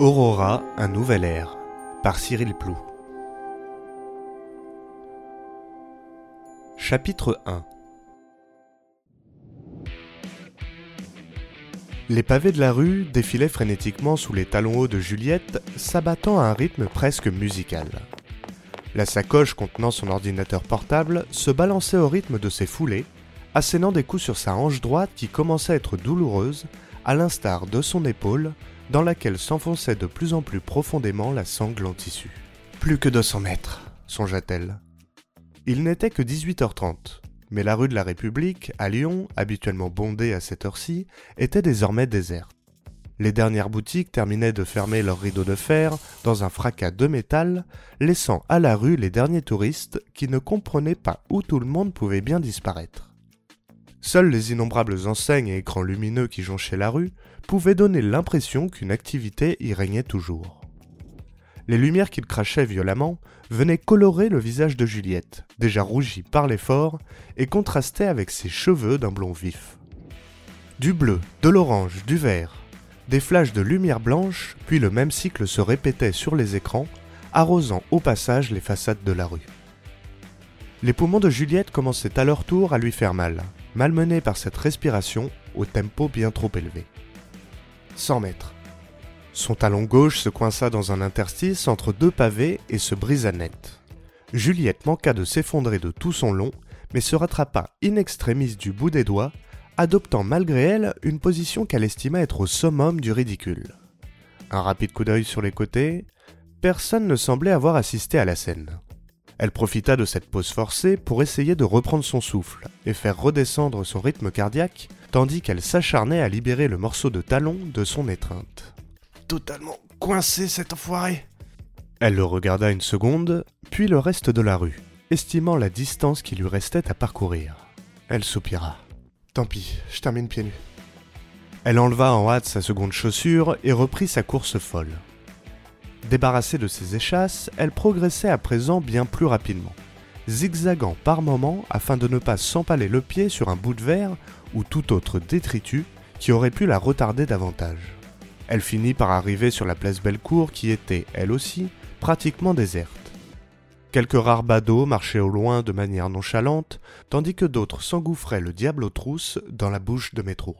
Aurora, un nouvel air, par Cyril Plou. Chapitre 1 Les pavés de la rue défilaient frénétiquement sous les talons hauts de Juliette, s'abattant à un rythme presque musical. La sacoche contenant son ordinateur portable se balançait au rythme de ses foulées, assénant des coups sur sa hanche droite qui commençait à être douloureuse, à l'instar de son épaule, dans laquelle s'enfonçait de plus en plus profondément la sangle en tissu. Plus que 200 mètres, songea-t-elle. Il n'était que 18h30 mais la rue de la République, à Lyon, habituellement bondée à cette heure-ci, était désormais déserte. Les dernières boutiques terminaient de fermer leurs rideaux de fer dans un fracas de métal, laissant à la rue les derniers touristes qui ne comprenaient pas où tout le monde pouvait bien disparaître. Seuls les innombrables enseignes et écrans lumineux qui jonchaient la rue pouvaient donner l'impression qu'une activité y régnait toujours. Les lumières qu'il crachait violemment venaient colorer le visage de Juliette, déjà rougi par l'effort, et contrastaient avec ses cheveux d'un blond vif. Du bleu, de l'orange, du vert, des flashs de lumière blanche, puis le même cycle se répétait sur les écrans, arrosant au passage les façades de la rue. Les poumons de Juliette commençaient à leur tour à lui faire mal, malmenés par cette respiration au tempo bien trop élevé. 100 mètres. Son talon gauche se coinça dans un interstice entre deux pavés et se brisa net. Juliette manqua de s'effondrer de tout son long, mais se rattrapa in extremis du bout des doigts, adoptant malgré elle une position qu'elle estima être au summum du ridicule. Un rapide coup d'œil sur les côtés, personne ne semblait avoir assisté à la scène. Elle profita de cette pause forcée pour essayer de reprendre son souffle et faire redescendre son rythme cardiaque, tandis qu'elle s'acharnait à libérer le morceau de talon de son étreinte totalement coincé cet enfoiré. Elle le regarda une seconde, puis le reste de la rue, estimant la distance qui lui restait à parcourir. Elle soupira. Tant pis, je termine pieds nus. Elle enleva en hâte sa seconde chaussure et reprit sa course folle. Débarrassée de ses échasses, elle progressait à présent bien plus rapidement, zigzagant par moments afin de ne pas s'empaler le pied sur un bout de verre ou tout autre détritus qui aurait pu la retarder davantage. Elle finit par arriver sur la place Bellecour qui était, elle aussi, pratiquement déserte. Quelques rares badauds marchaient au loin de manière nonchalante, tandis que d'autres s'engouffraient le diable aux trousses dans la bouche de métro.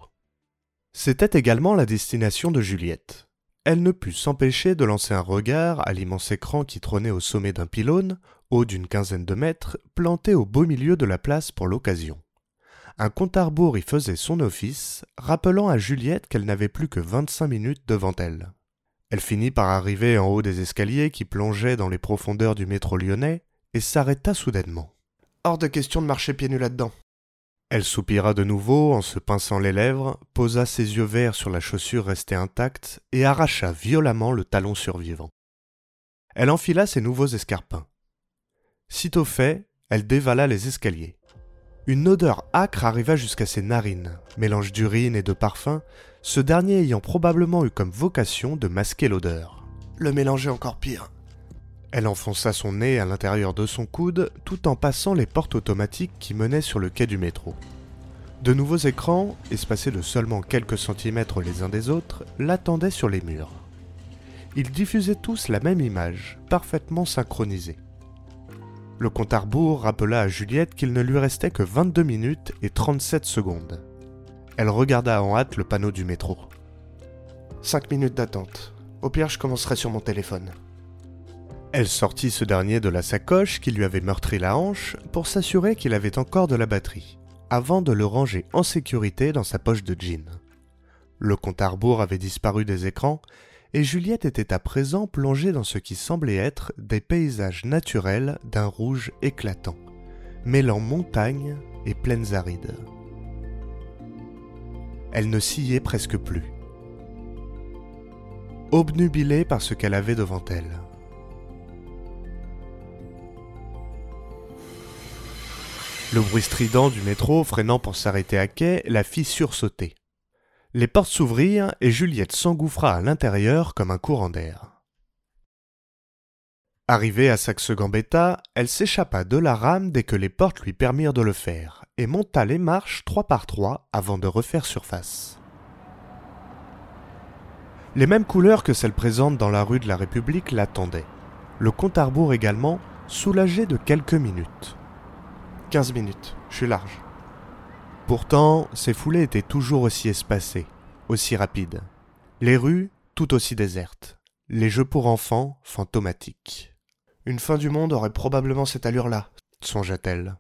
C'était également la destination de Juliette. Elle ne put s'empêcher de lancer un regard à l'immense écran qui trônait au sommet d'un pylône, haut d'une quinzaine de mètres, planté au beau milieu de la place pour l'occasion un compte à rebours y faisait son office, rappelant à Juliette qu'elle n'avait plus que vingt-cinq minutes devant elle. Elle finit par arriver en haut des escaliers qui plongeaient dans les profondeurs du métro lyonnais et s'arrêta soudainement. Hors de question de marcher pieds nus là-dedans. Elle soupira de nouveau en se pinçant les lèvres, posa ses yeux verts sur la chaussure restée intacte et arracha violemment le talon survivant. Elle enfila ses nouveaux escarpins. Sitôt fait, elle dévala les escaliers. Une odeur âcre arriva jusqu'à ses narines, mélange d'urine et de parfum, ce dernier ayant probablement eu comme vocation de masquer l'odeur. Le mélange est encore pire. Elle enfonça son nez à l'intérieur de son coude tout en passant les portes automatiques qui menaient sur le quai du métro. De nouveaux écrans, espacés de seulement quelques centimètres les uns des autres, l'attendaient sur les murs. Ils diffusaient tous la même image, parfaitement synchronisée. Le compte à rebours rappela à Juliette qu'il ne lui restait que 22 minutes et 37 secondes. Elle regarda en hâte le panneau du métro. 5 minutes d'attente. Au pire, je commencerai sur mon téléphone. Elle sortit ce dernier de la sacoche qui lui avait meurtri la hanche pour s'assurer qu'il avait encore de la batterie, avant de le ranger en sécurité dans sa poche de jean. Le compte à rebours avait disparu des écrans et Juliette était à présent plongée dans ce qui semblait être des paysages naturels d'un rouge éclatant, mêlant montagnes et plaines arides. Elle ne sciait presque plus, obnubilée par ce qu'elle avait devant elle. Le bruit strident du métro freinant pour s'arrêter à quai la fit sursauter. Les portes s'ouvrirent et Juliette s'engouffra à l'intérieur comme un courant d'air. Arrivée à Saxe-Gambetta, elle s'échappa de la rame dès que les portes lui permirent de le faire, et monta les marches trois par trois avant de refaire surface. Les mêmes couleurs que celles présentes dans la rue de la République l'attendaient. Le compte à rebours également, soulagé de quelques minutes. 15 minutes, je suis large. Pourtant, ces foulées étaient toujours aussi espacées, aussi rapides. Les rues, tout aussi désertes. Les jeux pour enfants, fantomatiques. Une fin du monde aurait probablement cette allure-là, songea-t-elle.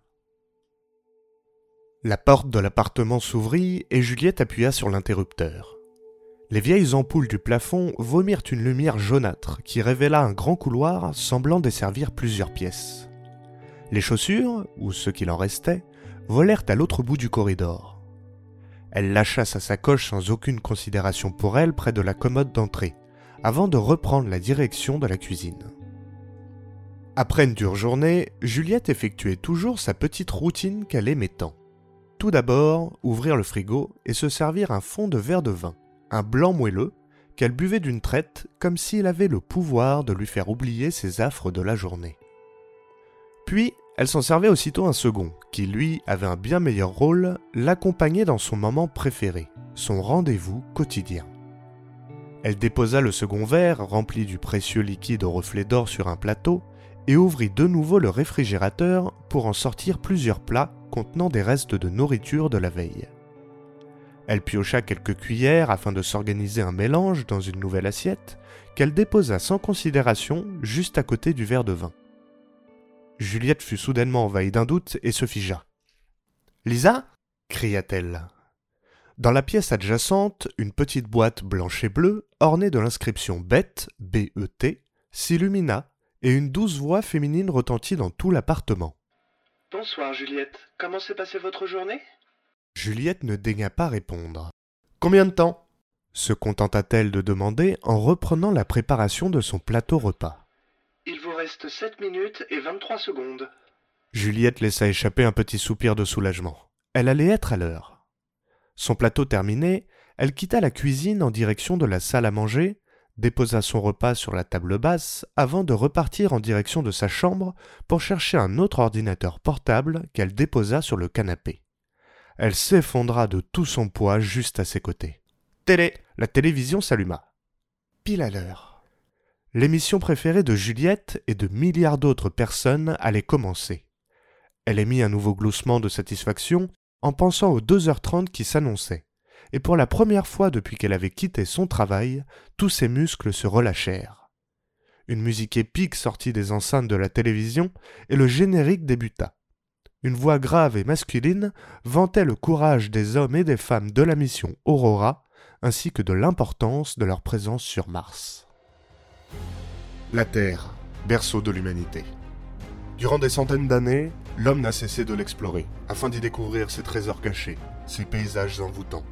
La porte de l'appartement s'ouvrit et Juliette appuya sur l'interrupteur. Les vieilles ampoules du plafond vomirent une lumière jaunâtre qui révéla un grand couloir semblant desservir plusieurs pièces. Les chaussures, ou ce qu'il en restait, volèrent à l'autre bout du corridor. Elle lâcha sa sacoche sans aucune considération pour elle près de la commode d'entrée, avant de reprendre la direction de la cuisine. Après une dure journée, Juliette effectuait toujours sa petite routine qu'elle aimait tant. Tout d'abord, ouvrir le frigo et se servir un fond de verre de vin, un blanc moelleux, qu'elle buvait d'une traite comme s'il avait le pouvoir de lui faire oublier ses affres de la journée. Puis, elle s'en servait aussitôt un second, qui lui avait un bien meilleur rôle, l'accompagner dans son moment préféré, son rendez-vous quotidien. Elle déposa le second verre, rempli du précieux liquide au reflet d'or sur un plateau, et ouvrit de nouveau le réfrigérateur pour en sortir plusieurs plats contenant des restes de nourriture de la veille. Elle piocha quelques cuillères afin de s'organiser un mélange dans une nouvelle assiette qu'elle déposa sans considération juste à côté du verre de vin. Juliette fut soudainement envahie d'un doute et se figea. Lisa cria-t-elle. Dans la pièce adjacente, une petite boîte blanche et bleue, ornée de l'inscription BET, B-E-T, s'illumina et une douce voix féminine retentit dans tout l'appartement. Bonsoir Juliette, comment s'est passée votre journée? Juliette ne daigna pas répondre. Combien de temps? se contenta-t-elle de demander en reprenant la préparation de son plateau repas. Reste sept minutes et vingt-trois secondes. Juliette laissa échapper un petit soupir de soulagement. Elle allait être à l'heure. Son plateau terminé, elle quitta la cuisine en direction de la salle à manger déposa son repas sur la table basse avant de repartir en direction de sa chambre pour chercher un autre ordinateur portable qu'elle déposa sur le canapé. Elle s'effondra de tout son poids juste à ses côtés. Télé La télévision s'alluma. Pile à l'heure. L'émission préférée de Juliette et de milliards d'autres personnes allait commencer. Elle émit un nouveau gloussement de satisfaction en pensant aux deux heures trente qui s'annonçaient et pour la première fois depuis qu'elle avait quitté son travail, tous ses muscles se relâchèrent. Une musique épique sortit des enceintes de la télévision et le générique débuta. Une voix grave et masculine vantait le courage des hommes et des femmes de la mission Aurora, ainsi que de l'importance de leur présence sur Mars. La Terre, berceau de l'humanité. Durant des centaines d'années, l'homme n'a cessé de l'explorer, afin d'y découvrir ses trésors cachés, ses paysages envoûtants.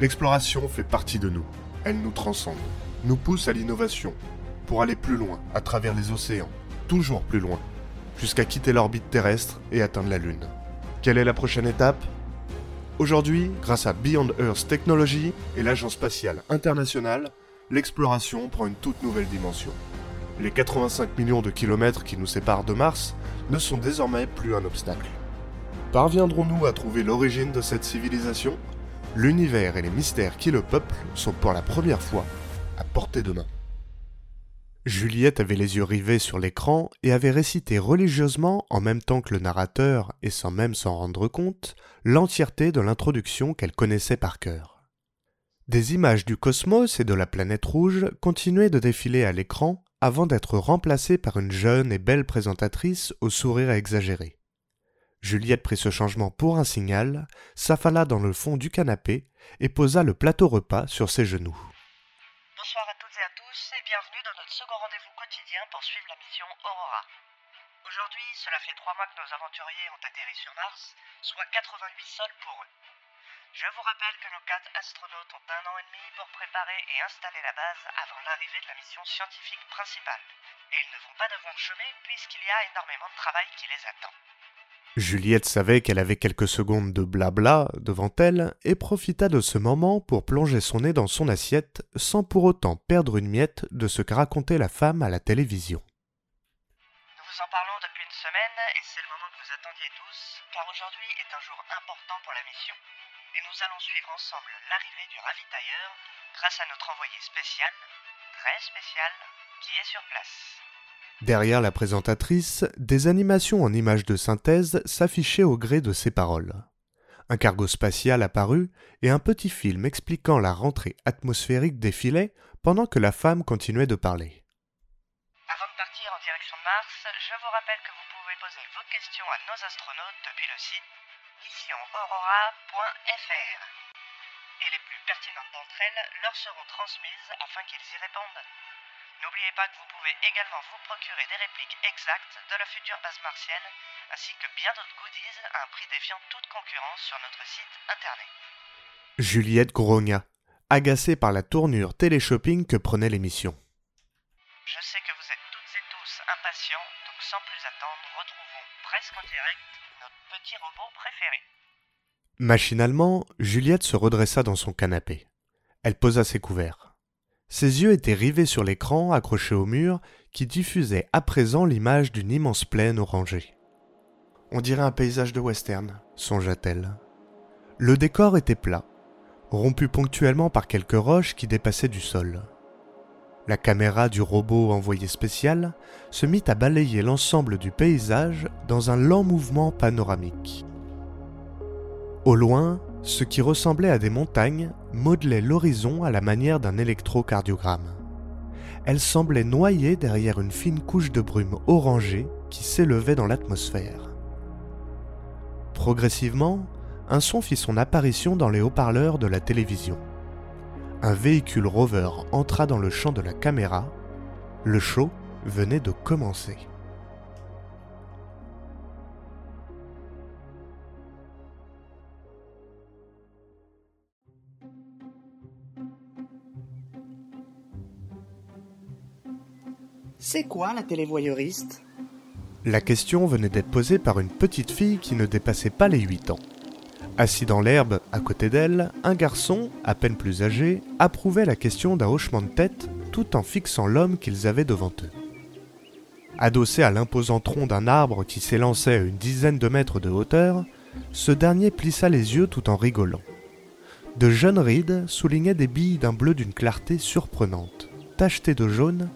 L'exploration fait partie de nous. Elle nous transcende, nous pousse à l'innovation, pour aller plus loin, à travers les océans, toujours plus loin, jusqu'à quitter l'orbite terrestre et atteindre la Lune. Quelle est la prochaine étape? Aujourd'hui, grâce à Beyond Earth Technology et l'Agence spatiale internationale, l'exploration prend une toute nouvelle dimension. Les 85 millions de kilomètres qui nous séparent de Mars ne sont désormais plus un obstacle. Parviendrons-nous à trouver l'origine de cette civilisation? L'univers et les mystères qui le peuplent sont pour la première fois à portée de main. Juliette avait les yeux rivés sur l'écran et avait récité religieusement, en même temps que le narrateur et sans même s'en rendre compte, l'entièreté de l'introduction qu'elle connaissait par cœur. Des images du cosmos et de la planète rouge continuaient de défiler à l'écran avant d'être remplacées par une jeune et belle présentatrice au sourire exagéré. Juliette prit ce changement pour un signal, s'affala dans le fond du canapé et posa le plateau repas sur ses genoux. Bonsoir à toutes et à tous et bienvenue dans notre second rendez-vous quotidien pour suivre la mission Aurora. Aujourd'hui, cela fait trois mois que nos aventuriers ont atterri sur Mars, soit 88 sols pour eux. Je vous rappelle que nos quatre astronautes ont un an et demi pour préparer et installer la base avant l'arrivée de la mission scientifique principale. Et ils ne vont pas devoir chômer puisqu'il y a énormément de travail qui les attend. Juliette savait qu'elle avait quelques secondes de blabla devant elle et profita de ce moment pour plonger son nez dans son assiette sans pour autant perdre une miette de ce que racontait la femme à la télévision. Nous vous en parlons depuis une semaine et c'est le moment que vous attendiez tous, car aujourd'hui est un jour important pour la mission. Et nous allons suivre ensemble l'arrivée du ravitailleur grâce à notre envoyé spécial, très spécial, qui est sur place. Derrière la présentatrice, des animations en images de synthèse s'affichaient au gré de ses paroles. Un cargo spatial apparut et un petit film expliquant la rentrée atmosphérique défilait pendant que la femme continuait de parler. Avant de partir en direction de Mars, je vous rappelle que vous pouvez poser vos questions à nos astronautes depuis le site missionaurora.fr. Et les plus pertinentes d'entre elles leur seront transmises afin qu'ils y répondent. N'oubliez pas que vous pouvez également vous procurer des répliques exactes de la future base martienne, ainsi que bien d'autres goodies à un prix défiant toute concurrence sur notre site internet. Juliette grogna, agacée par la tournure téléshopping que prenait l'émission. Je sais que vous êtes toutes et tous impatients, donc sans plus attendre, retrouvons presque en direct notre petit robot préféré. Machinalement, Juliette se redressa dans son canapé. Elle posa ses couverts. Ses yeux étaient rivés sur l'écran accroché au mur qui diffusait à présent l'image d'une immense plaine orangée. On dirait un paysage de western, songea-t-elle. Le décor était plat, rompu ponctuellement par quelques roches qui dépassaient du sol. La caméra du robot envoyé spécial se mit à balayer l'ensemble du paysage dans un lent mouvement panoramique. Au loin, ce qui ressemblait à des montagnes modelait l'horizon à la manière d'un électrocardiogramme. Elle semblait noyée derrière une fine couche de brume orangée qui s'élevait dans l'atmosphère. Progressivement, un son fit son apparition dans les haut-parleurs de la télévision. Un véhicule rover entra dans le champ de la caméra. Le show venait de commencer. C'est quoi la télévoyeuriste La question venait d'être posée par une petite fille qui ne dépassait pas les 8 ans. Assis dans l'herbe, à côté d'elle, un garçon, à peine plus âgé, approuvait la question d'un hochement de tête tout en fixant l'homme qu'ils avaient devant eux. Adossé à l'imposant tronc d'un arbre qui s'élançait à une dizaine de mètres de hauteur, ce dernier plissa les yeux tout en rigolant. De jeunes rides soulignaient des billes d'un bleu d'une clarté surprenante, tachetées de jaune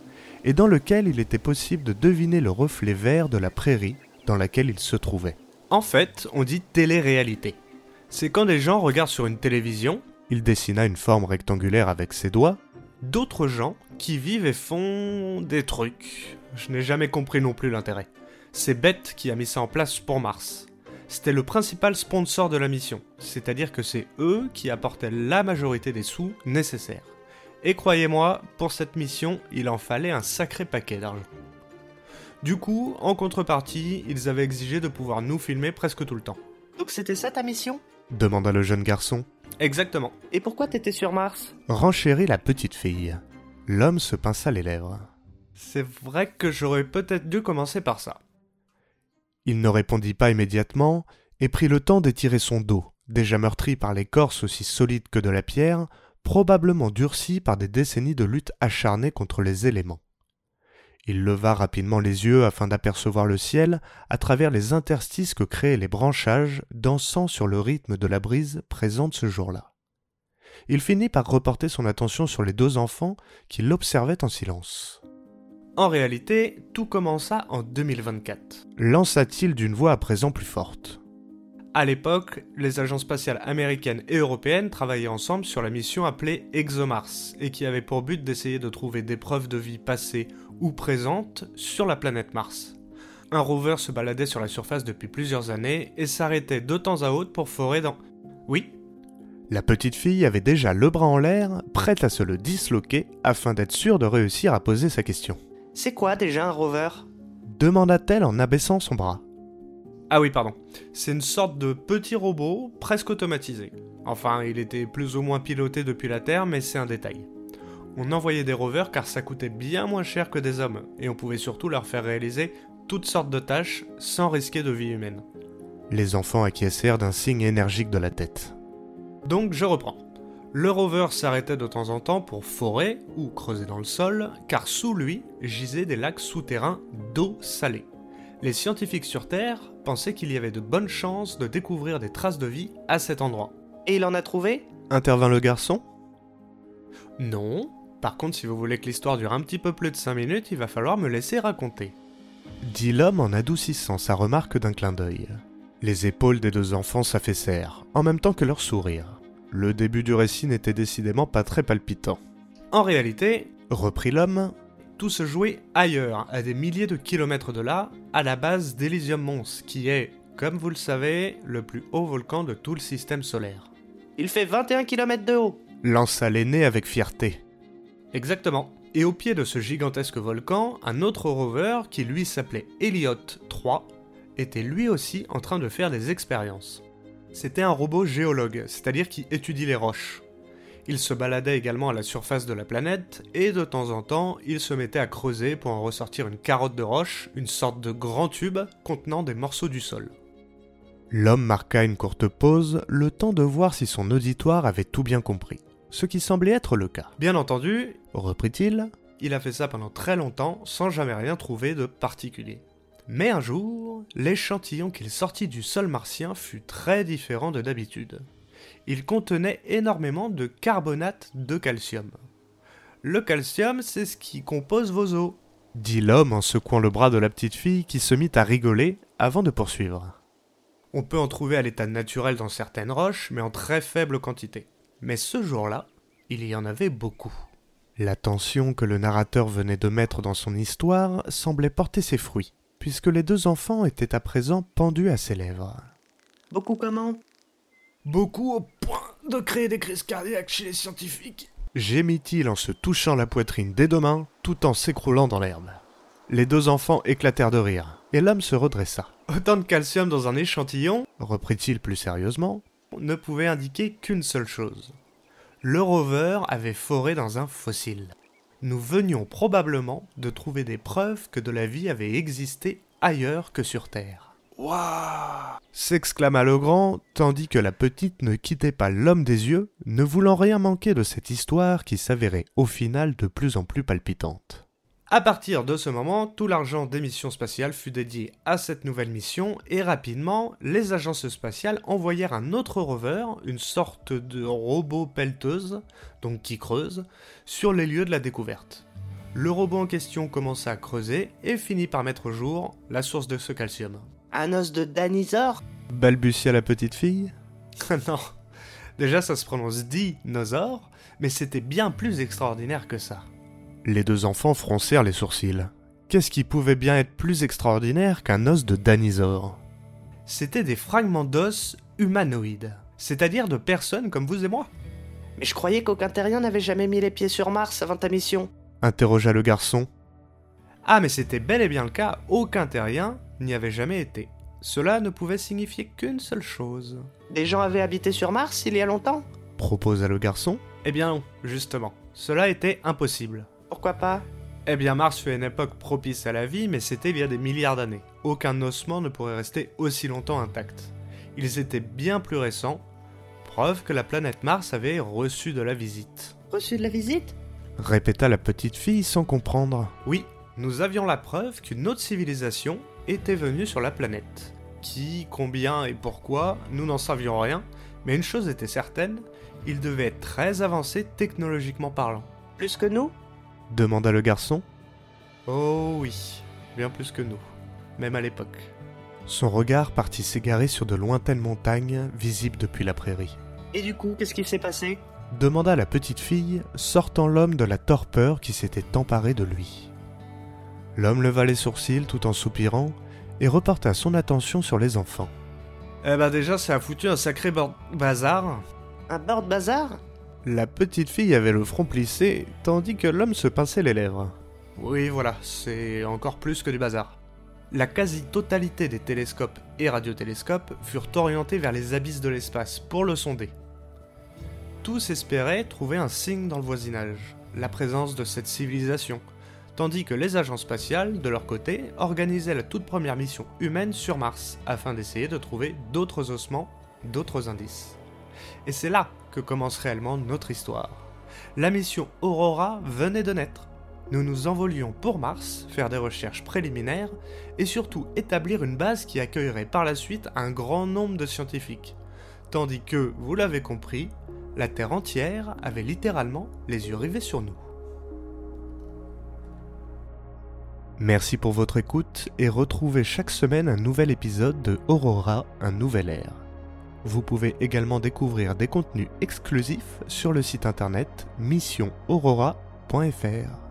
et dans lequel il était possible de deviner le reflet vert de la prairie dans laquelle il se trouvait. En fait, on dit télé-réalité. C'est quand des gens regardent sur une télévision, Il dessina une forme rectangulaire avec ses doigts. d'autres gens qui vivent et font des trucs. Je n'ai jamais compris non plus l'intérêt. C'est Beth qui a mis ça en place pour Mars. C'était le principal sponsor de la mission, c'est-à-dire que c'est eux qui apportaient la majorité des sous nécessaires. Et croyez-moi, pour cette mission, il en fallait un sacré paquet d'argent. Du coup, en contrepartie, ils avaient exigé de pouvoir nous filmer presque tout le temps. Donc c'était ça ta mission? Demanda le jeune garçon. Exactement. Et pourquoi t'étais sur Mars? Renchérit la petite fille. L'homme se pinça les lèvres. C'est vrai que j'aurais peut-être dû commencer par ça. Il ne répondit pas immédiatement et prit le temps d'étirer son dos, déjà meurtri par l'écorce aussi solide que de la pierre, probablement durci par des décennies de lutte acharnée contre les éléments. Il leva rapidement les yeux afin d'apercevoir le ciel à travers les interstices que créaient les branchages dansant sur le rythme de la brise présente ce jour-là. Il finit par reporter son attention sur les deux enfants qui l'observaient en silence. En réalité, tout commença en 2024. Lança-t-il d'une voix à présent plus forte. À l'époque, les agences spatiales américaines et européennes travaillaient ensemble sur la mission appelée ExoMars et qui avait pour but d'essayer de trouver des preuves de vie passée ou présente sur la planète Mars. Un rover se baladait sur la surface depuis plusieurs années et s'arrêtait de temps à autre pour forer dans... Oui, La petite fille avait déjà le bras en l'air, prête à se le disloquer afin d'être sûre de réussir à poser sa question. C'est quoi déjà un rover? Demanda-t-elle en abaissant son bras. Ah oui, pardon. C'est une sorte de petit robot presque automatisé. Enfin, il était plus ou moins piloté depuis la Terre, mais c'est un détail. On envoyait des rovers car ça coûtait bien moins cher que des hommes, et on pouvait surtout leur faire réaliser toutes sortes de tâches sans risquer de vie humaine. Les enfants acquiescèrent d'un signe énergique de la tête. Donc je reprends. Le rover s'arrêtait de temps en temps pour forer ou creuser dans le sol, car sous lui gisaient des lacs souterrains d'eau salée. Les scientifiques sur Terre pensaient qu'il y avait de bonnes chances de découvrir des traces de vie à cet endroit. Et il en a trouvé? Intervint le garçon? Non. Par contre, si vous voulez que l'histoire dure un petit peu plus de 5 minutes, il va falloir me laisser raconter. Dit l'homme en adoucissant sa remarque d'un clin d'œil. Les épaules des deux enfants s'affaissèrent, en même temps que leur sourire. Le début du récit n'était décidément pas très palpitant. En réalité, Reprit l'homme, tout se jouait ailleurs, à des milliers de kilomètres de là, à la base d'Elysium Mons, qui est, comme vous le savez, le plus haut volcan de tout le système solaire. Il fait 21 km de haut. lança l'aîné avec fierté. Exactement. Et au pied de ce gigantesque volcan, un autre rover, qui lui s'appelait Elliot 3, était lui aussi en train de faire des expériences. C'était un robot géologue, c'est-à-dire qui étudie les roches. Il se baladait également à la surface de la planète, et de temps en temps, il se mettait à creuser pour en ressortir une carotte de roche, une sorte de grand tube contenant des morceaux du sol. L'homme marqua une courte pause, le temps de voir si son auditoire avait tout bien compris. Ce qui semblait être le cas. Bien entendu, Reprit-il il a fait ça pendant très longtemps sans jamais rien trouver de particulier. Mais un jour, l'échantillon qu'il sortit du sol martien fut très différent de d'habitude. Il contenait énormément de carbonate de calcium. Le calcium, c'est ce qui compose vos os. dit l'homme en secouant le bras de la petite fille qui se mit à rigoler avant de poursuivre. On peut en trouver à l'état naturel dans certaines roches, mais en très faible quantité. Mais ce jour-là, il y en avait beaucoup. L'attention que le narrateur venait de mettre dans son histoire semblait porter ses fruits, puisque les deux enfants étaient à présent pendus à ses lèvres. Beaucoup comment? Beaucoup au point de créer des crises cardiaques chez les scientifiques. Gémit-il en se touchant la poitrine des deux mains, tout en s'écroulant dans l'herbe. Les deux enfants éclatèrent de rire, et l'homme se redressa. Autant de calcium dans un échantillon Reprit-il plus sérieusement, ne pouvait indiquer qu'une seule chose. Le rover avait foré dans un fossile. Nous venions probablement de trouver des preuves que de la vie avait existé ailleurs que sur Terre. Waouh s'exclama le grand, tandis que la petite ne quittait pas l'homme des yeux, ne voulant rien manquer de cette histoire qui s'avérait au final de plus en plus palpitante. À partir de ce moment, tout l'argent des missions spatiales fut dédié à cette nouvelle mission et rapidement, les agences spatiales envoyèrent un autre rover, une sorte de robot pelleteuse, donc qui creuse, sur les lieux de la découverte. Le robot en question commença à creuser et finit par mettre au jour la source de ce calcium. Un os de Danisor Balbutia la petite fille. non, déjà ça se prononce dinosaure, mais c'était bien plus extraordinaire que ça. Les deux enfants froncèrent les sourcils. Qu'est-ce qui pouvait bien être plus extraordinaire qu'un os de Danisor C'était des fragments d'os humanoïdes, c'est-à-dire de personnes comme vous et moi. Mais je croyais qu'aucun terrien n'avait jamais mis les pieds sur Mars avant ta mission. interrogea le garçon. Ah mais c'était bel et bien le cas, aucun terrien n'y avait jamais été. Cela ne pouvait signifier qu'une seule chose. Des gens avaient habité sur Mars il y a longtemps? Proposa le garçon? Eh bien non, justement. Cela était impossible. Pourquoi pas? Eh bien Mars fut une époque propice à la vie, mais c'était il y a des milliards d'années. Aucun ossement ne pourrait rester aussi longtemps intact. Ils étaient bien plus récents, preuve que la planète Mars avait reçu de la visite. Reçu de la visite? Répéta la petite fille sans comprendre. Oui, nous avions la preuve qu'une autre civilisation était venue sur la planète. Qui, combien et pourquoi, nous n'en savions rien, mais une chose était certaine, ils devaient être très avancés technologiquement parlant. Plus que nous? Demanda le garçon. Oh oui, bien plus que nous, même à l'époque. Son regard partit s'égarer sur de lointaines montagnes visibles depuis la prairie. Et du coup, qu'est-ce qui s'est passé? Demanda la petite fille, sortant l'homme de la torpeur qui s'était emparée de lui. L'homme leva les sourcils tout en soupirant et reporta son attention sur les enfants. Eh ben déjà, ça a foutu un sacré bord- bazar. Un board bazar? La petite fille avait le front plissé, tandis que l'homme se pinçait les lèvres. Oui, voilà, c'est encore plus que du bazar. La quasi-totalité des télescopes et radiotélescopes furent orientés vers les abysses de l'espace pour le sonder. Tous espéraient trouver un signe dans le voisinage, la présence de cette civilisation, tandis que les agences spatiales, de leur côté, organisaient la toute première mission humaine sur Mars, afin d'essayer de trouver d'autres ossements, d'autres indices. Et c'est là que commence réellement notre histoire. La mission Aurora venait de naître. Nous nous envolions pour Mars, faire des recherches préliminaires, et surtout établir une base qui accueillerait par la suite un grand nombre de scientifiques. Tandis que, vous l'avez compris, La Terre entière avait littéralement les yeux rivés sur nous. Merci pour votre écoute et retrouvez chaque semaine un nouvel épisode de Aurora, un nouvel air. Vous pouvez également découvrir des contenus exclusifs sur le site internet missionaurora.fr.